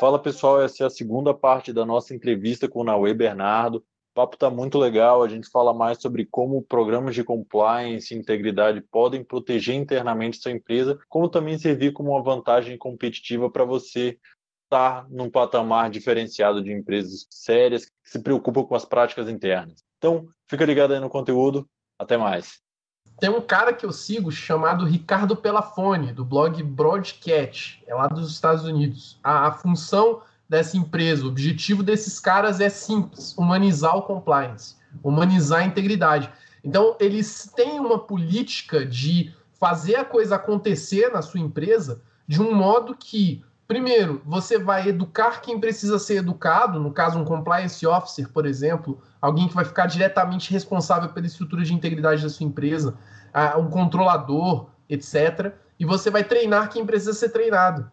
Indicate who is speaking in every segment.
Speaker 1: Fala pessoal, essa é a segunda parte da nossa entrevista com o Naue Bernardo. O papo está muito legal, a gente fala mais sobre como programas de compliance e integridade podem proteger internamente sua empresa, como também servir como uma vantagem competitiva para você estar num patamar diferenciado de empresas sérias que se preocupam com as práticas internas. Então, fica ligado aí no conteúdo. Até mais.
Speaker 2: Tem um cara que eu sigo chamado Ricardo Pelafone, do blog Broadcast, é lá dos Estados Unidos. A, a função dessa empresa, o objetivo desses caras é simples: humanizar o compliance, humanizar a integridade. Então, eles têm uma política de fazer a coisa acontecer na sua empresa de um modo que Primeiro, você vai educar quem precisa ser educado, no caso, um compliance officer, por exemplo, alguém que vai ficar diretamente responsável pela estrutura de integridade da sua empresa, um controlador, etc. E você vai treinar quem precisa ser treinado.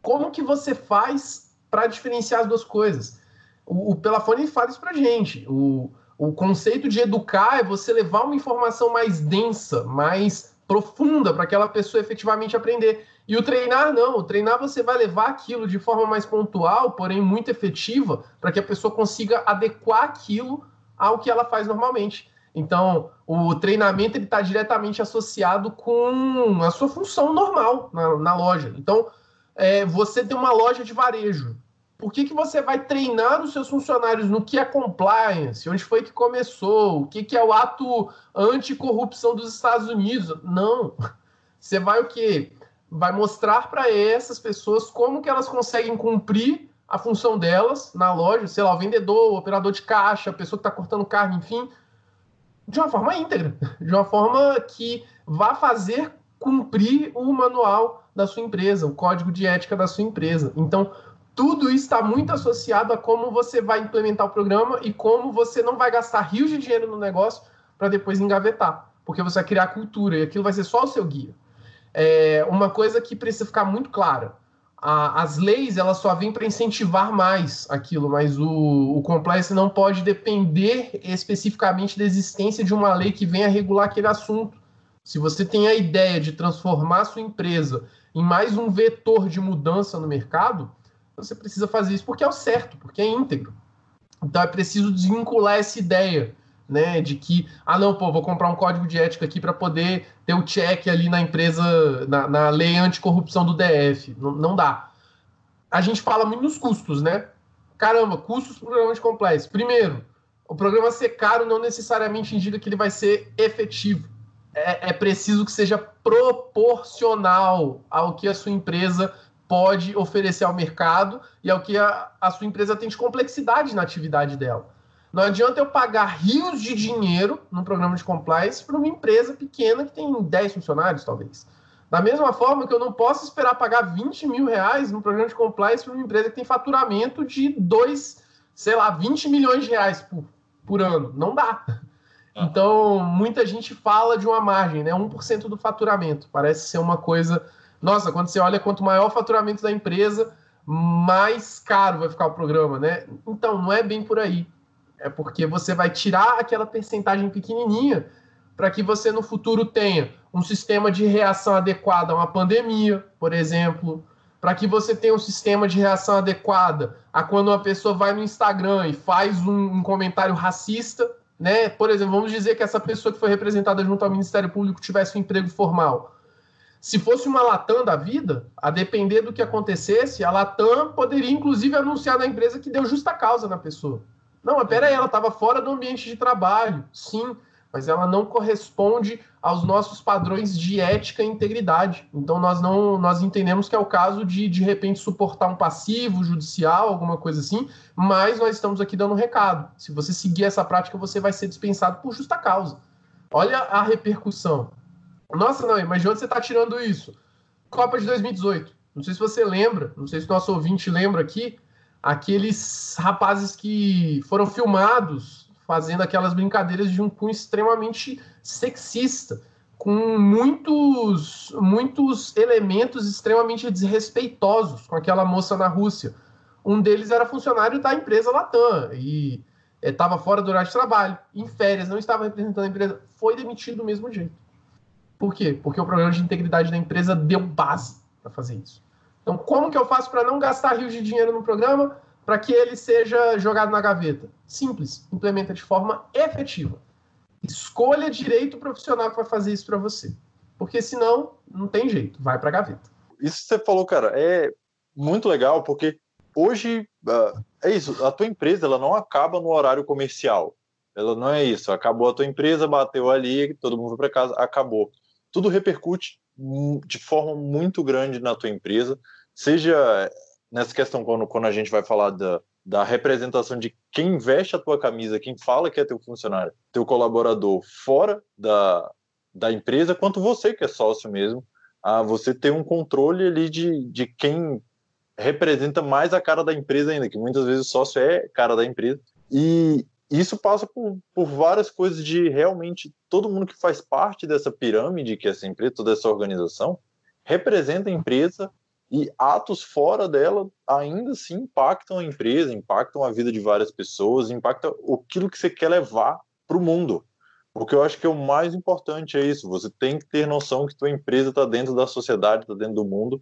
Speaker 2: Como que você faz para diferenciar as duas coisas? O, Pelafone fala isso para gente. O, o conceito de educar é você levar uma informação mais densa, mais profunda para aquela pessoa efetivamente aprender. E o treinar, não. O treinar você vai levar aquilo de forma mais pontual, porém muito efetiva, para que a pessoa consiga adequar aquilo ao que ela faz normalmente. Então, o treinamento está diretamente associado com a sua função normal na, na loja. Então, é, você tem uma loja de varejo. Por que, que você vai treinar os seus funcionários no que é compliance? Onde foi que começou? O que, que é o ato anticorrupção dos Estados Unidos? Não. Você vai o quê? vai mostrar para essas pessoas como que elas conseguem cumprir a função delas na loja, sei lá, o vendedor, o operador de caixa, a pessoa que está cortando carne, enfim, de uma forma íntegra, de uma forma que vá fazer cumprir o manual da sua empresa, o código de ética da sua empresa. Então, tudo está muito associado a como você vai implementar o programa e como você não vai gastar rios de dinheiro no negócio para depois engavetar, porque você vai criar cultura e aquilo vai ser só o seu guia. É uma coisa que precisa ficar muito clara. A, as leis elas só vêm para incentivar mais aquilo, mas o, o compliance não pode depender especificamente da existência de uma lei que venha regular aquele assunto. Se você tem a ideia de transformar sua empresa em mais um vetor de mudança no mercado, você precisa fazer isso porque é o certo, porque é íntegro. Então é preciso desvincular essa ideia né? De que, ah, não, pô, vou comprar um código de ética aqui para poder ter o check ali na empresa, na, na lei anticorrupção do DF. Não, não, dá. A gente fala muito nos custos, né? Caramba, custos para programa de compliance. Primeiro, o programa ser caro não necessariamente indica que ele vai ser efetivo. É, é preciso que seja proporcional ao que a sua empresa pode oferecer ao mercado e ao que a, a sua empresa tem de complexidade na atividade dela. Não adianta eu pagar rios de dinheiro num programa de compliance para uma empresa pequena que tem 10 funcionários, talvez. Da mesma forma que eu não posso esperar pagar 20 mil reais num programa de compliance para uma empresa que tem faturamento de 2, sei lá, 20 milhões de reais por, por ano. Não dá. Então, muita gente fala de uma margem, né? 1% do faturamento. Parece ser uma coisa. Nossa, quando você olha quanto maior o faturamento da empresa, mais caro vai ficar o programa, né? Então, não é bem por aí. É porque você vai tirar aquela percentagem pequenininha para que você no futuro tenha um sistema de reação adequado a uma pandemia, por exemplo, para que você tenha um sistema de reação adequada a quando uma pessoa vai no Instagram e faz um, um comentário racista, né? Por exemplo, vamos dizer que essa pessoa que foi representada junto ao Ministério Público tivesse um emprego formal. Se fosse uma Latam da vida, a depender do que acontecesse, a Latam poderia inclusive anunciar na empresa que deu justa causa na pessoa. Não, mas peraí, ela estava fora do ambiente de trabalho, sim, mas ela não corresponde aos nossos padrões de ética e integridade. Então nós não nós entendemos que é o caso de de repente suportar um passivo judicial, alguma coisa assim, mas nós estamos aqui dando um recado. Se você seguir essa prática, você vai ser dispensado por justa causa. Olha a repercussão. Nossa, não, mas de onde você está tirando isso? Copa de 2018. Não sei se você lembra, não sei se nosso ouvinte lembra aqui, aqueles rapazes que foram filmados fazendo aquelas brincadeiras de um cunho extremamente sexista, com muitos, muitos elementos extremamente desrespeitosos com aquela moça na Rússia. Um deles era funcionário da empresa Latam e estava eh, fora do horário de trabalho, em férias, não estava representando a empresa, foi demitido do mesmo jeito. Por quê? Porque o programa de integridade da empresa deu base para fazer isso. Então, como que eu faço para não gastar rios de dinheiro no programa para que ele seja jogado na gaveta? Simples, implementa de forma efetiva. Escolha direito o profissional que vai fazer isso para você. Porque senão, não tem jeito, vai para a gaveta.
Speaker 1: Isso que você falou, cara, é muito legal, porque hoje uh, é isso, a tua empresa ela não acaba no horário comercial. Ela não é isso. Acabou a tua empresa, bateu ali, todo mundo foi para casa, acabou. Tudo repercute de forma muito grande na tua empresa, seja nessa questão quando, quando a gente vai falar da, da representação de quem veste a tua camisa, quem fala que é teu funcionário, teu colaborador fora da, da empresa, quanto você que é sócio mesmo, a você ter um controle ali de, de quem representa mais a cara da empresa ainda, que muitas vezes o sócio é cara da empresa. E isso passa por, por várias coisas de realmente todo mundo que faz parte dessa pirâmide, que é essa empresa, toda essa organização, representa a empresa e atos fora dela ainda assim impactam a empresa, impactam a vida de várias pessoas, impactam aquilo que você quer levar para o mundo. Porque eu acho que é o mais importante é isso. Você tem que ter noção que tua empresa está dentro da sociedade, está dentro do mundo.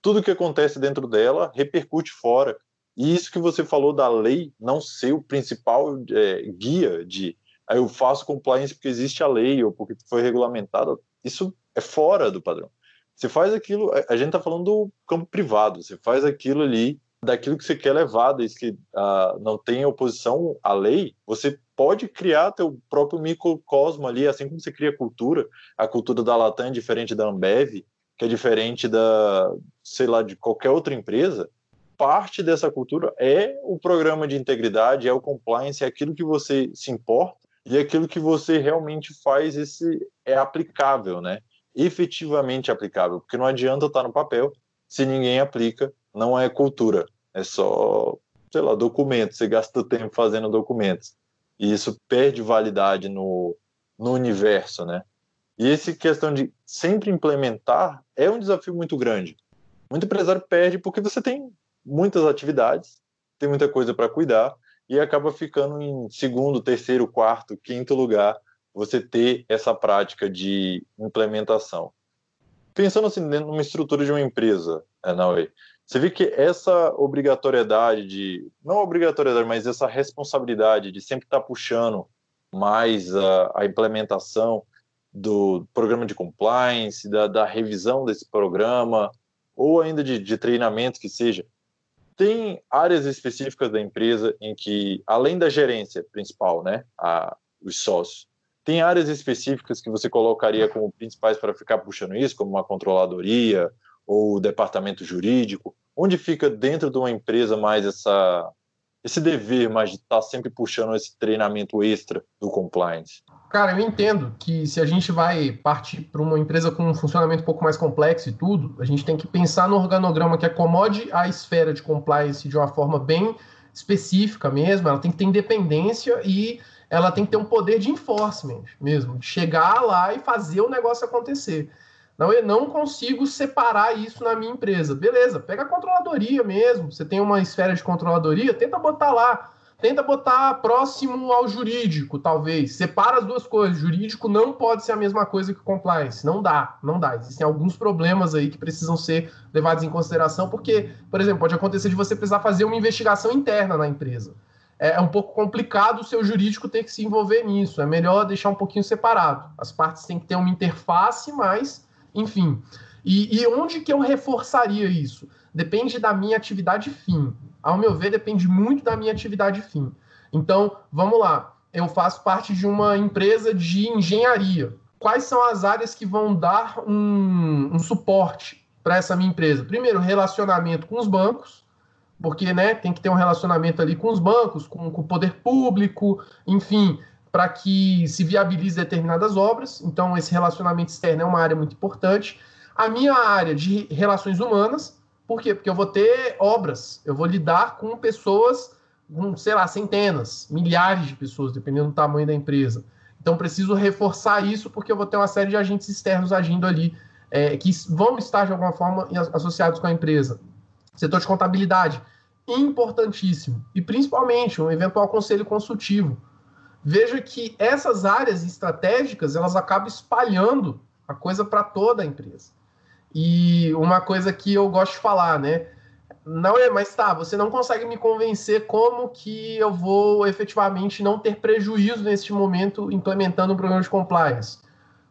Speaker 1: Tudo que acontece dentro dela repercute fora. E isso que você falou da lei não ser o principal é, guia de aí eu faço compliance porque existe a lei ou porque foi regulamentado, isso é fora do padrão. Você faz aquilo, a gente está falando do campo privado, você faz aquilo ali, daquilo que você quer levar, desde que uh, não tenha oposição à lei, você pode criar teu próprio microcosmo ali, assim como você cria cultura. A cultura da Latam é diferente da Ambev, que é diferente da, sei lá, de qualquer outra empresa parte dessa cultura é o programa de integridade, é o compliance, é aquilo que você se importa e é aquilo que você realmente faz esse é aplicável, né? Efetivamente aplicável, porque não adianta estar no papel se ninguém aplica, não é cultura, é só, sei lá, documentos, você gasta tempo fazendo documentos. E isso perde validade no, no universo, né? E essa questão de sempre implementar é um desafio muito grande. Muito empresário perde porque você tem muitas atividades, tem muita coisa para cuidar e acaba ficando em segundo, terceiro, quarto, quinto lugar você ter essa prática de implementação. Pensando assim, dentro de uma estrutura de uma empresa, é, Naue, você vê que essa obrigatoriedade de, não obrigatoriedade, mas essa responsabilidade de sempre estar tá puxando mais a, a implementação do programa de compliance, da, da revisão desse programa, ou ainda de, de treinamento que seja, tem áreas específicas da empresa em que, além da gerência principal, né, a, os sócios, tem áreas específicas que você colocaria como principais para ficar puxando isso, como uma controladoria ou o departamento jurídico? Onde fica dentro de uma empresa mais essa, esse dever mais de estar sempre puxando esse treinamento extra do compliance?
Speaker 2: Cara, eu entendo que se a gente vai partir para uma empresa com um funcionamento um pouco mais complexo e tudo, a gente tem que pensar no organograma que acomode a esfera de compliance de uma forma bem específica mesmo. Ela tem que ter independência e ela tem que ter um poder de enforcement mesmo, chegar lá e fazer o negócio acontecer. Não, eu não consigo separar isso na minha empresa. Beleza, pega a controladoria mesmo. Você tem uma esfera de controladoria, tenta botar lá tenta botar próximo ao jurídico, talvez. Separa as duas coisas. Jurídico não pode ser a mesma coisa que compliance. Não dá, não dá. Existem alguns problemas aí que precisam ser levados em consideração, porque, por exemplo, pode acontecer de você precisar fazer uma investigação interna na empresa. É, é um pouco complicado o seu jurídico ter que se envolver nisso. É melhor deixar um pouquinho separado. As partes têm que ter uma interface, mas, enfim. E, e onde que eu reforçaria isso? Depende da minha atividade fim ao meu ver, depende muito da minha atividade fim. Então, vamos lá. Eu faço parte de uma empresa de engenharia. Quais são as áreas que vão dar um, um suporte para essa minha empresa? Primeiro, relacionamento com os bancos, porque né, tem que ter um relacionamento ali com os bancos, com, com o poder público, enfim, para que se viabilize determinadas obras. Então, esse relacionamento externo é uma área muito importante. A minha área de relações humanas, por quê? Porque eu vou ter obras, eu vou lidar com pessoas, com, sei lá, centenas, milhares de pessoas, dependendo do tamanho da empresa. Então, preciso reforçar isso, porque eu vou ter uma série de agentes externos agindo ali, é, que vão estar, de alguma forma, associados com a empresa. Setor de contabilidade, importantíssimo. E, principalmente, um eventual conselho consultivo. Veja que essas áreas estratégicas, elas acabam espalhando a coisa para toda a empresa. E uma coisa que eu gosto de falar, né? Não é, mas tá, você não consegue me convencer como que eu vou efetivamente não ter prejuízo neste momento implementando um programa de compliance.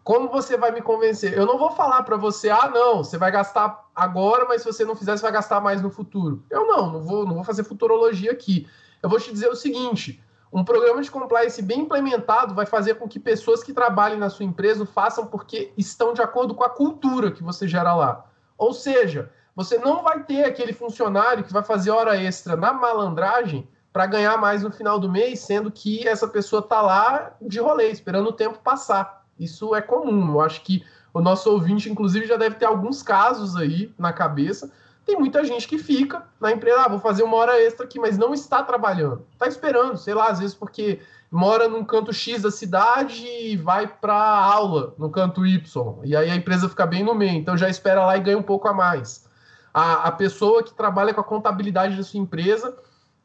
Speaker 2: Como você vai me convencer? Eu não vou falar para você, ah, não, você vai gastar agora, mas se você não fizer, você vai gastar mais no futuro. Eu não, não vou, não vou fazer futurologia aqui. Eu vou te dizer o seguinte: um programa de compliance bem implementado vai fazer com que pessoas que trabalhem na sua empresa façam porque estão de acordo com a cultura que você gera lá. Ou seja, você não vai ter aquele funcionário que vai fazer hora extra na malandragem para ganhar mais no final do mês, sendo que essa pessoa está lá de rolê, esperando o tempo passar. Isso é comum. Eu acho que o nosso ouvinte, inclusive, já deve ter alguns casos aí na cabeça. Tem muita gente que fica na empresa, ah, vou fazer uma hora extra aqui, mas não está trabalhando. Está esperando, sei lá, às vezes porque mora num canto X da cidade e vai para aula no canto Y. E aí a empresa fica bem no meio, então já espera lá e ganha um pouco a mais. A, a pessoa que trabalha com a contabilidade da sua empresa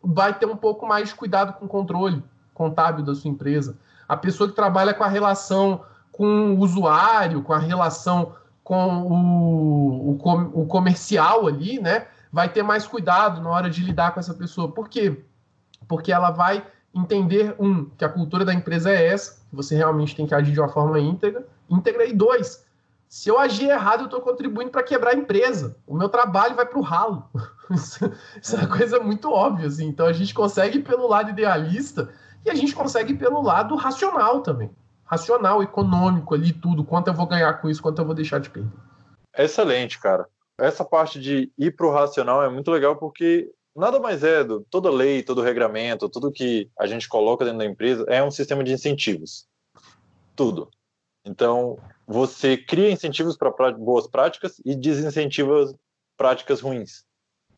Speaker 2: vai ter um pouco mais de cuidado com o controle contábil da sua empresa. A pessoa que trabalha com a relação com o usuário, com a relação com o, o, o comercial ali, né? Vai ter mais cuidado na hora de lidar com essa pessoa. Por quê? Porque ela vai entender, um, que a cultura da empresa é essa, que você realmente tem que agir de uma forma íntegra, íntegra, e dois, se eu agir errado, eu estou contribuindo para quebrar a empresa. O meu trabalho vai para o ralo. Isso, é uma coisa muito óbvia, assim. Então a gente consegue pelo lado idealista e a gente consegue pelo lado racional também racional, econômico ali, tudo. Quanto eu vou ganhar com isso, quanto eu vou deixar de perder.
Speaker 1: Excelente, cara. Essa parte de ir para o racional é muito legal porque nada mais é do, toda lei, todo regramento, tudo que a gente coloca dentro da empresa é um sistema de incentivos. Tudo. Então, você cria incentivos para boas práticas e desincentiva práticas ruins.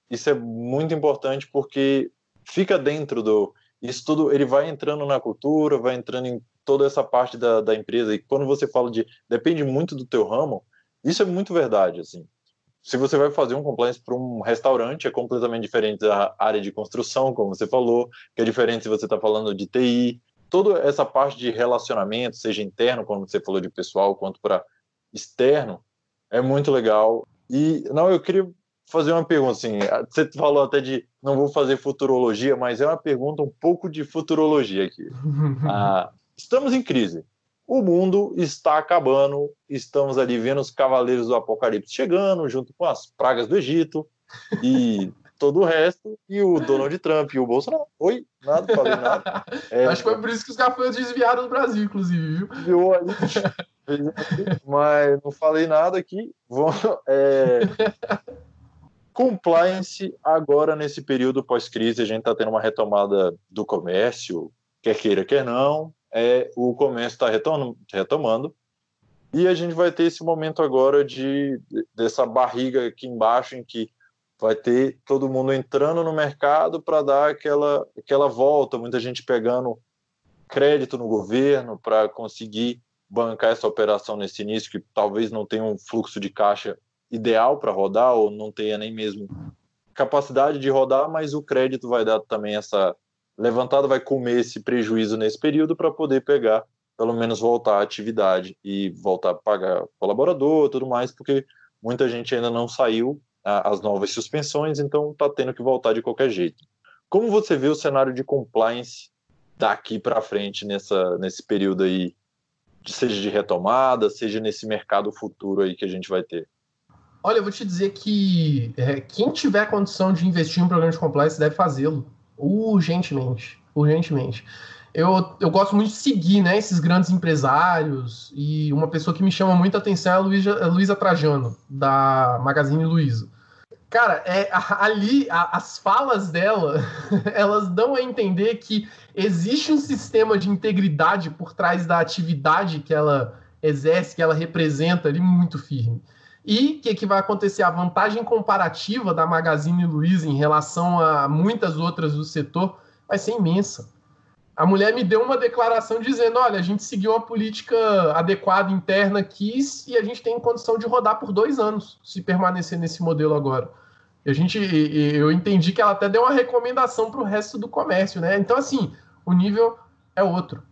Speaker 1: Isso é muito importante porque fica dentro do isso tudo, ele vai entrando na cultura, vai entrando em toda essa parte da, da empresa. E quando você fala de depende muito do teu ramo, isso é muito verdade, assim. Se você vai fazer um compliance para um restaurante, é completamente diferente da área de construção, como você falou, que é diferente se você está falando de TI. Toda essa parte de relacionamento, seja interno, como você falou de pessoal, quanto para externo, é muito legal. E, não, eu queria fazer uma pergunta, assim, você falou até de não vou fazer futurologia, mas é uma pergunta um pouco de futurologia aqui. ah, Estamos em crise. O mundo está acabando, estamos ali vendo os cavaleiros do apocalipse chegando, junto com as pragas do Egito e todo o resto, e o Donald Trump e o Bolsonaro. Oi, nada, falei nada.
Speaker 2: É, Acho que foi por isso que os caras desviaram do Brasil, inclusive, viu?
Speaker 1: ali, mas não falei nada aqui. É... Compliance agora nesse período pós-crise, a gente está tendo uma retomada do comércio, quer queira, quer não é, o comércio está retomando, e a gente vai ter esse momento agora de dessa barriga aqui embaixo em que vai ter todo mundo entrando no mercado para dar aquela aquela volta, muita gente pegando crédito no governo para conseguir bancar essa operação nesse início que talvez não tenha um fluxo de caixa ideal para rodar ou não tenha nem mesmo capacidade de rodar, mas o crédito vai dar também essa levantado vai comer esse prejuízo nesse período para poder pegar, pelo menos voltar à atividade e voltar a pagar colaborador tudo mais, porque muita gente ainda não saiu as novas suspensões, então está tendo que voltar de qualquer jeito. Como você vê o cenário de compliance daqui para frente nessa, nesse período aí, seja de retomada, seja nesse mercado futuro aí que a gente vai ter?
Speaker 2: Olha, eu vou te dizer que é, quem tiver condição de investir em um programa de compliance deve fazê-lo urgentemente, urgentemente. Eu, eu gosto muito de seguir né, esses grandes empresários e uma pessoa que me chama muita atenção é a Luísa, Trajano, da Magazine Luiza. Cara, é, ali a, as falas dela, elas dão a entender que existe um sistema de integridade por trás da atividade que ela exerce, que ela representa ali muito firme. E o que, que vai acontecer? A vantagem comparativa da Magazine Luiza em relação a muitas outras do setor vai ser imensa. A mulher me deu uma declaração dizendo: olha, a gente seguiu uma política adequada interna aqui e a gente tem condição de rodar por dois anos se permanecer nesse modelo agora. A gente, eu entendi que ela até deu uma recomendação para o resto do comércio, né? Então, assim, o nível é outro.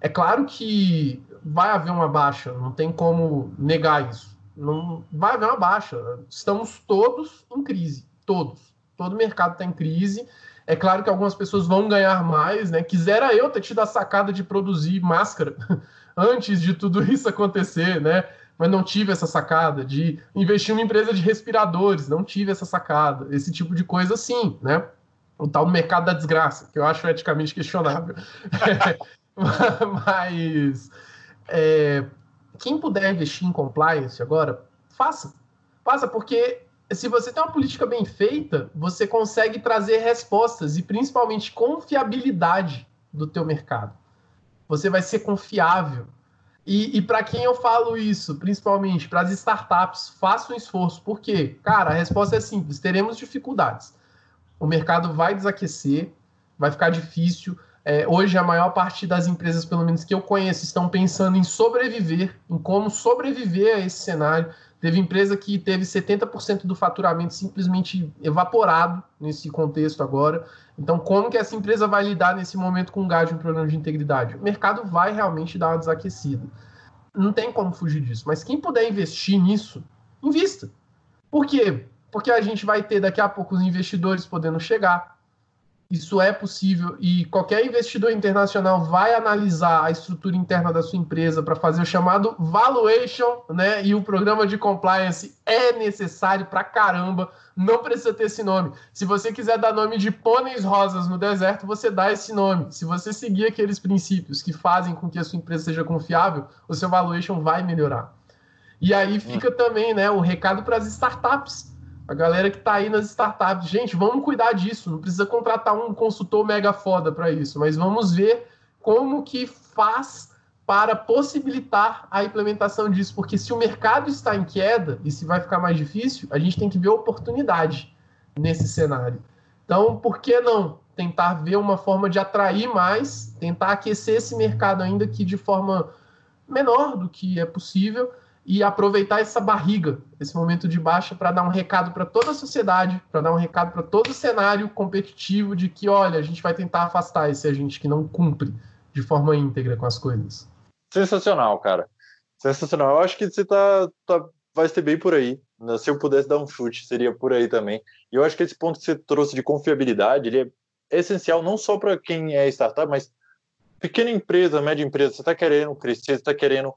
Speaker 2: É claro que vai haver uma baixa, não tem como negar isso Não vai haver uma baixa. Estamos todos em crise, todos. Todo mercado está em crise. É claro que algumas pessoas vão ganhar mais, né? Quisera eu ter tido a sacada de produzir máscara antes de tudo isso acontecer, né? Mas não tive essa sacada de investir uma empresa de respiradores, não tive essa sacada, esse tipo de coisa sim, né? O tal mercado da desgraça, que eu acho eticamente questionável. Mas é, quem puder investir em compliance agora, faça. Faça, porque se você tem uma política bem feita, você consegue trazer respostas e principalmente confiabilidade do teu mercado. Você vai ser confiável. E, e para quem eu falo isso, principalmente para as startups, faça um esforço. Por quê? Cara, a resposta é simples: teremos dificuldades. O mercado vai desaquecer, vai ficar difícil. É, hoje, a maior parte das empresas, pelo menos que eu conheço, estão pensando em sobreviver, em como sobreviver a esse cenário. Teve empresa que teve 70% do faturamento simplesmente evaporado nesse contexto agora. Então, como que essa empresa vai lidar nesse momento com um gás de um problema de integridade? O mercado vai realmente dar uma desaquecida. Não tem como fugir disso. Mas quem puder investir nisso, invista. Por quê? Porque a gente vai ter daqui a pouco os investidores podendo chegar, isso é possível e qualquer investidor internacional vai analisar a estrutura interna da sua empresa para fazer o chamado valuation, né? E o programa de compliance é necessário para caramba, não precisa ter esse nome. Se você quiser dar nome de pôneis rosas no deserto, você dá esse nome. Se você seguir aqueles princípios que fazem com que a sua empresa seja confiável, o seu valuation vai melhorar. E aí fica também, né, o recado para as startups a galera que está aí nas startups, gente, vamos cuidar disso. Não precisa contratar um consultor mega foda para isso, mas vamos ver como que faz para possibilitar a implementação disso, porque se o mercado está em queda e se vai ficar mais difícil, a gente tem que ver oportunidade nesse cenário. Então, por que não tentar ver uma forma de atrair mais, tentar aquecer esse mercado ainda que de forma menor do que é possível, e aproveitar essa barriga, esse momento de baixa, para dar um recado para toda a sociedade, para dar um recado para todo o cenário competitivo de que, olha, a gente vai tentar afastar esse agente que não cumpre de forma íntegra com as coisas.
Speaker 1: Sensacional, cara. Sensacional. Eu acho que você tá, tá vai ser bem por aí. Né? Se eu pudesse dar um chute, seria por aí também. E eu acho que esse ponto que você trouxe de confiabilidade, ele é essencial não só para quem é startup, mas pequena empresa, média empresa, você está querendo crescer, você está querendo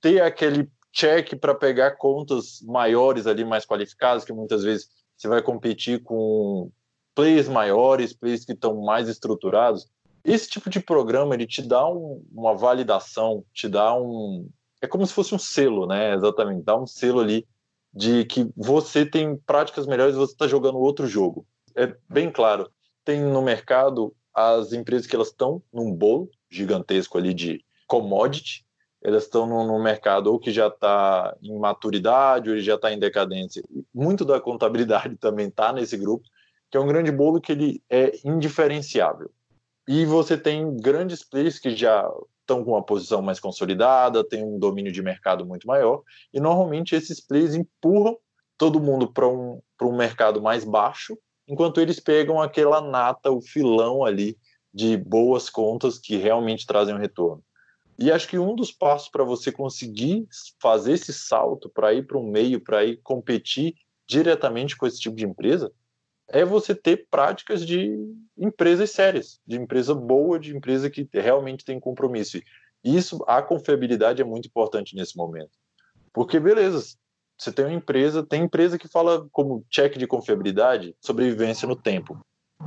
Speaker 1: ter aquele check para pegar contas maiores ali, mais qualificadas, que muitas vezes você vai competir com players maiores, players que estão mais estruturados. Esse tipo de programa ele te dá um, uma validação, te dá um é como se fosse um selo, né? Exatamente, dá um selo ali de que você tem práticas melhores, você está jogando outro jogo. É bem claro. Tem no mercado as empresas que elas estão num bolo gigantesco ali de commodity, elas estão no, mercado ou que já está em maturidade ou já está em decadência. Muito da contabilidade também está nesse grupo, que é um grande bolo que ele é indiferenciável. E você tem grandes players que já estão com uma posição mais consolidada, tem um domínio de mercado muito maior, e normalmente esses players empurram todo mundo para um, um mercado mais baixo, enquanto eles pegam aquela nata, o filão ali de boas contas que realmente trazem um retorno. E acho que um dos passos para você conseguir fazer esse salto para ir para um meio, para ir competir diretamente com esse tipo de empresa, é você ter práticas de empresas sérias, de empresa boa, de empresa que realmente tem compromisso. E isso, a confiabilidade é muito importante nesse momento. Porque, beleza, você tem uma empresa, tem empresa que fala como check de confiabilidade, sobrevivência no tempo.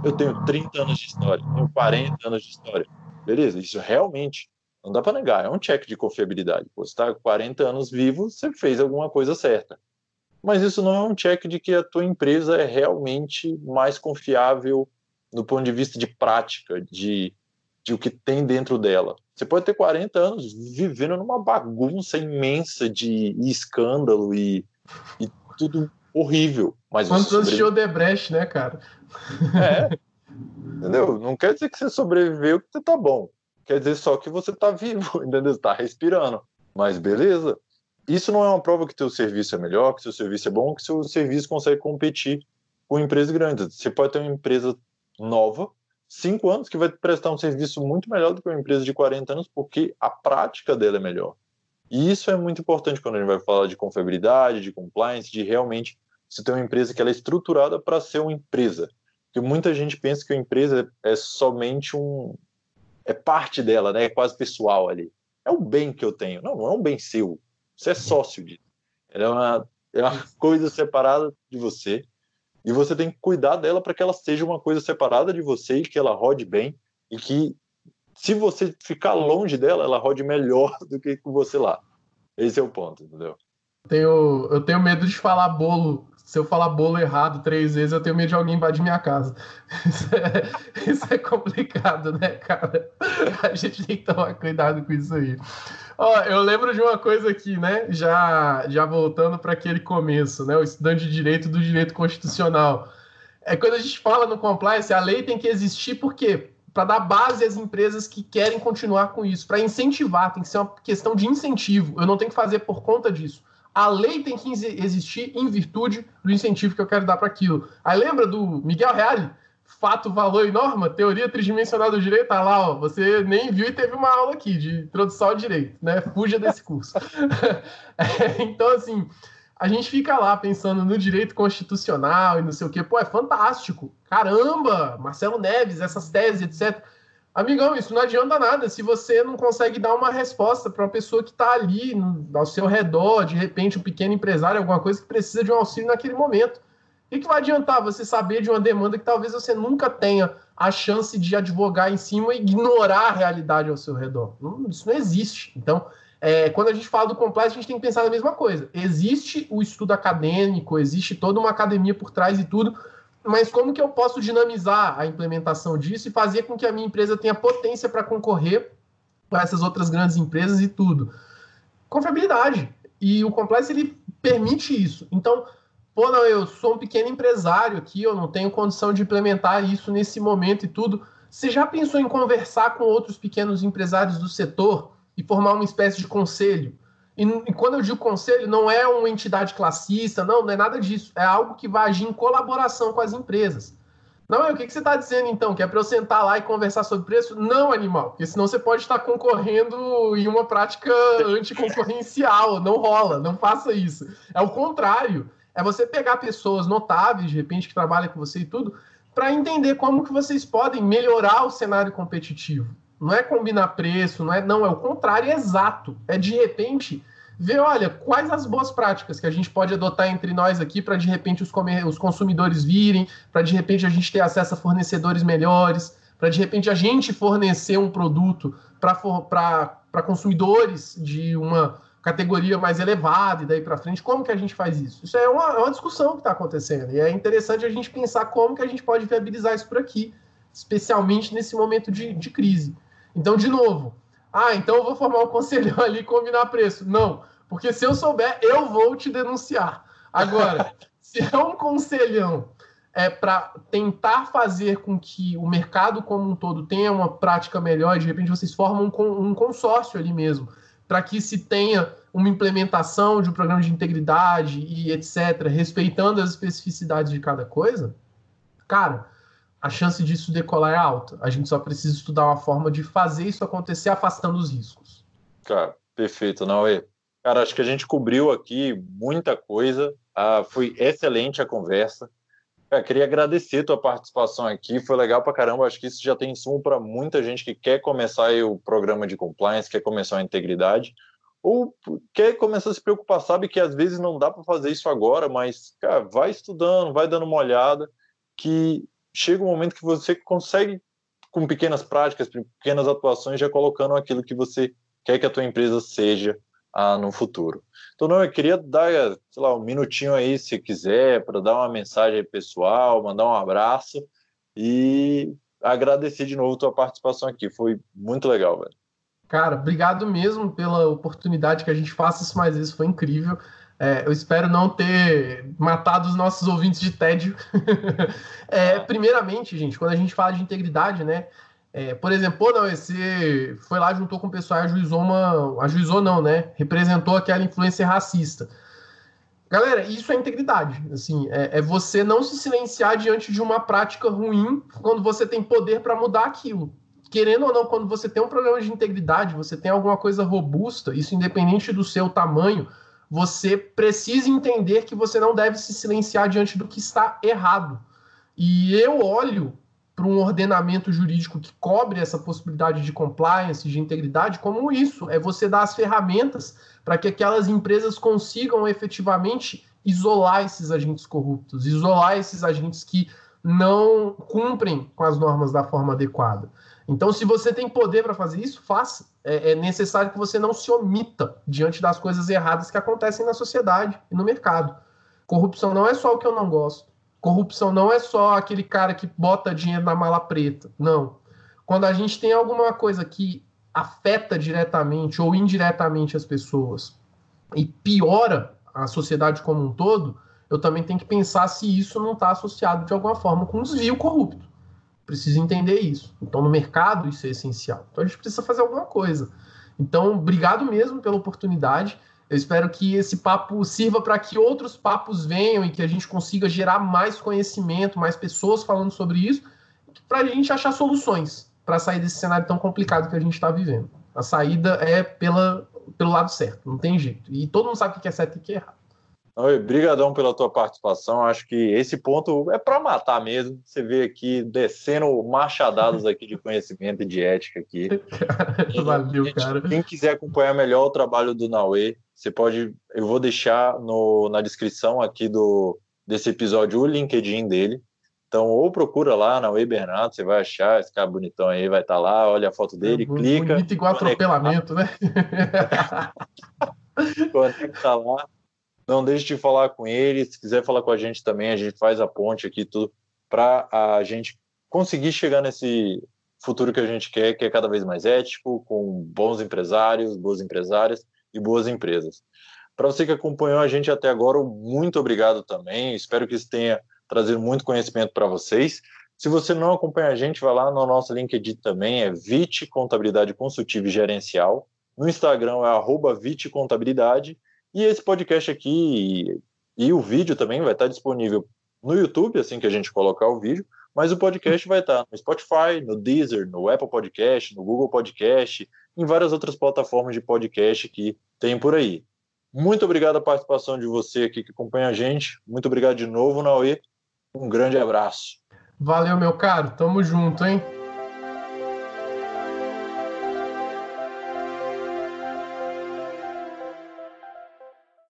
Speaker 1: Eu tenho 30 anos de história, tenho 40 anos de história. Beleza, isso realmente não dá para negar, é um check de confiabilidade. Pô, você está 40 anos vivo, você fez alguma coisa certa. Mas isso não é um check de que a tua empresa é realmente mais confiável no ponto de vista de prática, de, de o que tem dentro dela. Você pode ter 40 anos vivendo numa bagunça imensa de escândalo e, e tudo horrível. Mas
Speaker 2: Quantos anos de Odebrecht, né, cara?
Speaker 1: É. Entendeu? Não quer dizer que você sobreviveu que você tá bom. Quer dizer só que você está vivo, entendeu? Está respirando. Mas beleza. Isso não é uma prova que teu serviço é melhor, que seu serviço é bom, que seu serviço consegue competir com empresas grandes. Você pode ter uma empresa nova, cinco anos, que vai prestar um serviço muito melhor do que uma empresa de 40 anos, porque a prática dela é melhor. E isso é muito importante quando a gente vai falar de confiabilidade, de compliance, de realmente você ter uma empresa que ela é estruturada para ser uma empresa. Porque muita gente pensa que a empresa é somente um. É parte dela, né? É quase pessoal ali. É um bem que eu tenho. Não, não é um bem seu. Você é sócio disso. Ela é uma, é uma coisa separada de você. E você tem que cuidar dela para que ela seja uma coisa separada de você e que ela rode bem. E que, se você ficar longe dela, ela rode melhor do que com você lá. Esse é o ponto, entendeu?
Speaker 2: Tenho, eu tenho medo de falar bolo se eu falar bolo errado três vezes, eu tenho medo de alguém invadir minha casa. Isso é, isso é, complicado, né, cara? A gente tem que tomar cuidado com isso aí. Ó, eu lembro de uma coisa aqui, né? Já, já voltando para aquele começo, né? O estudante de direito do direito constitucional. É quando a gente fala no compliance, a lei tem que existir porque para dar base às empresas que querem continuar com isso, para incentivar, tem que ser uma questão de incentivo. Eu não tenho que fazer por conta disso. A lei tem que existir em virtude do incentivo que eu quero dar para aquilo. Aí lembra do Miguel Reale? Fato, valor e norma, teoria tridimensional do direito, tá lá, ó, você nem viu e teve uma aula aqui de introdução ao direito, né? Fuja desse curso. é, então, assim, a gente fica lá pensando no direito constitucional e não sei o quê, pô, é fantástico. Caramba, Marcelo Neves, essas teses, etc. Amigão, isso não adianta nada se você não consegue dar uma resposta para uma pessoa que está ali ao seu redor, de repente um pequeno empresário, alguma coisa que precisa de um auxílio naquele momento. O que vai adiantar você saber de uma demanda que talvez você nunca tenha a chance de advogar em cima e ignorar a realidade ao seu redor? Isso não existe. Então, é, quando a gente fala do complexo, a gente tem que pensar na mesma coisa. Existe o estudo acadêmico, existe toda uma academia por trás e tudo, mas como que eu posso dinamizar a implementação disso e fazer com que a minha empresa tenha potência para concorrer com essas outras grandes empresas e tudo? Confiabilidade. E o Complex ele permite isso. Então, pô, não, eu sou um pequeno empresário aqui, eu não tenho condição de implementar isso nesse momento e tudo. Você já pensou em conversar com outros pequenos empresários do setor e formar uma espécie de conselho? E, e, quando eu digo conselho, não é uma entidade classista, não, não é nada disso. É algo que vai agir em colaboração com as empresas. Não, é o que, que você está dizendo então? Que é para eu sentar lá e conversar sobre preço? Não, animal, porque senão você pode estar concorrendo em uma prática anticoncorrencial. Não rola, não faça isso. É o contrário. É você pegar pessoas notáveis, de repente, que trabalham com você e tudo, para entender como que vocês podem melhorar o cenário competitivo. Não é combinar preço, não é, não, é o contrário, é exato. É de repente ver, olha, quais as boas práticas que a gente pode adotar entre nós aqui para de repente os, os consumidores virem, para de repente a gente ter acesso a fornecedores melhores, para de repente a gente fornecer um produto para consumidores de uma categoria mais elevada e daí para frente, como que a gente faz isso? Isso é uma, é uma discussão que está acontecendo e é interessante a gente pensar como que a gente pode viabilizar isso por aqui, especialmente nesse momento de, de crise. Então, de novo, ah, então eu vou formar um conselhão ali e combinar preço. Não, porque se eu souber, eu vou te denunciar. Agora, se é um conselhão é para tentar fazer com que o mercado como um todo tenha uma prática melhor, e de repente vocês formam um, um consórcio ali mesmo, para que se tenha uma implementação de um programa de integridade e etc., respeitando as especificidades de cada coisa, cara, a chance disso decolar é alta. A gente só precisa estudar uma forma de fazer isso acontecer afastando os riscos.
Speaker 1: Cara, perfeito, é? Cara, acho que a gente cobriu aqui muita coisa. Ah, foi excelente a conversa. Cara, queria agradecer tua participação aqui. Foi legal pra caramba. Acho que isso já tem insumo para muita gente que quer começar o programa de compliance, quer começar a integridade, ou quer começar a se preocupar. Sabe que às vezes não dá para fazer isso agora, mas cara, vai estudando, vai dando uma olhada, que chega um momento que você consegue, com pequenas práticas, pequenas atuações, já colocando aquilo que você quer que a tua empresa seja ah, no futuro. Então, não, eu queria dar, sei lá, um minutinho aí, se quiser, para dar uma mensagem pessoal, mandar um abraço e agradecer de novo a tua participação aqui. Foi muito legal, velho.
Speaker 2: Cara, obrigado mesmo pela oportunidade que a gente faça isso mais vezes, foi incrível. É, eu espero não ter matado os nossos ouvintes de tédio. é, primeiramente, gente, quando a gente fala de integridade, né? É, por exemplo, não, você foi lá, juntou com o pessoal e ajuizou uma. Ajuizou não, né? Representou aquela influência racista. Galera, isso é integridade. Assim, é, é, você não se silenciar diante de uma prática ruim quando você tem poder para mudar aquilo. querendo ou não, quando você tem um programa de integridade, você tem alguma coisa robusta, isso independente do seu tamanho, você precisa entender que você não deve se silenciar diante do que está errado. E eu olho para um ordenamento jurídico que cobre essa possibilidade de compliance, de integridade, como isso. É você dar as ferramentas para que aquelas empresas consigam efetivamente isolar esses agentes corruptos, isolar esses agentes que não cumprem com as normas da forma adequada. Então, se você tem poder para fazer isso, faça. É, é, necessário que você não se omita diante das coisas erradas que acontecem na sociedade e no mercado. Corrupção não é só o que eu não gosto. Corrupção não é só aquele cara que bota dinheiro na mala preta. Não. Quando a gente tem alguma coisa que afeta diretamente ou indiretamente as pessoas e piora a sociedade como um todo, eu também tenho que pensar se isso não está associado de alguma forma com um desvio corrupto. Preciso entender isso. Então, no mercado, isso é essencial. Então, a gente precisa fazer alguma coisa. Então, obrigado mesmo pela oportunidade. Eu espero que esse papo sirva para que outros papos venham e que a gente consiga gerar mais conhecimento, mais pessoas falando sobre isso, para a gente achar soluções para sair desse cenário tão complicado que a gente está vivendo. A saída é pela, pelo lado certo, não tem jeito. E todo mundo sabe o que é certo e o que é errado.
Speaker 1: Obrigadão pela tua participação. Acho que esse ponto é para matar mesmo. Você vê aqui descendo machadados aqui de conhecimento e de ética aqui.
Speaker 2: Valeu, cara.
Speaker 1: Quem quiser acompanhar melhor o trabalho do Naue, você pode. Eu vou deixar no, na descrição aqui do, desse episódio o LinkedIn dele. Então, ou procura lá na Bernardo, você vai achar esse cara bonitão aí, vai estar tá lá, olha a foto dele, é, clica.
Speaker 2: Bonito igual atropelamento, né?
Speaker 1: conecta lá não deixe de falar com ele. Se quiser falar com a gente também, a gente faz a ponte aqui tudo para a gente conseguir chegar nesse futuro que a gente quer, que é cada vez mais ético, com bons empresários, boas empresárias e boas empresas. Para você que acompanhou a gente até agora, muito obrigado também. Espero que isso tenha trazido muito conhecimento para vocês. Se você não acompanha a gente, vai lá no nosso LinkedIn também, é VIT Contabilidade Consultiva e Gerencial. No Instagram é arroba Contabilidade e esse podcast aqui e, e o vídeo também vai estar disponível no YouTube, assim que a gente colocar o vídeo, mas o podcast vai estar no Spotify, no Deezer, no Apple Podcast, no Google Podcast, em várias outras plataformas de podcast que tem por aí. Muito obrigado a participação de você aqui que acompanha a gente. Muito obrigado de novo, Naue. Um grande abraço.
Speaker 2: Valeu, meu caro. Tamo junto, hein?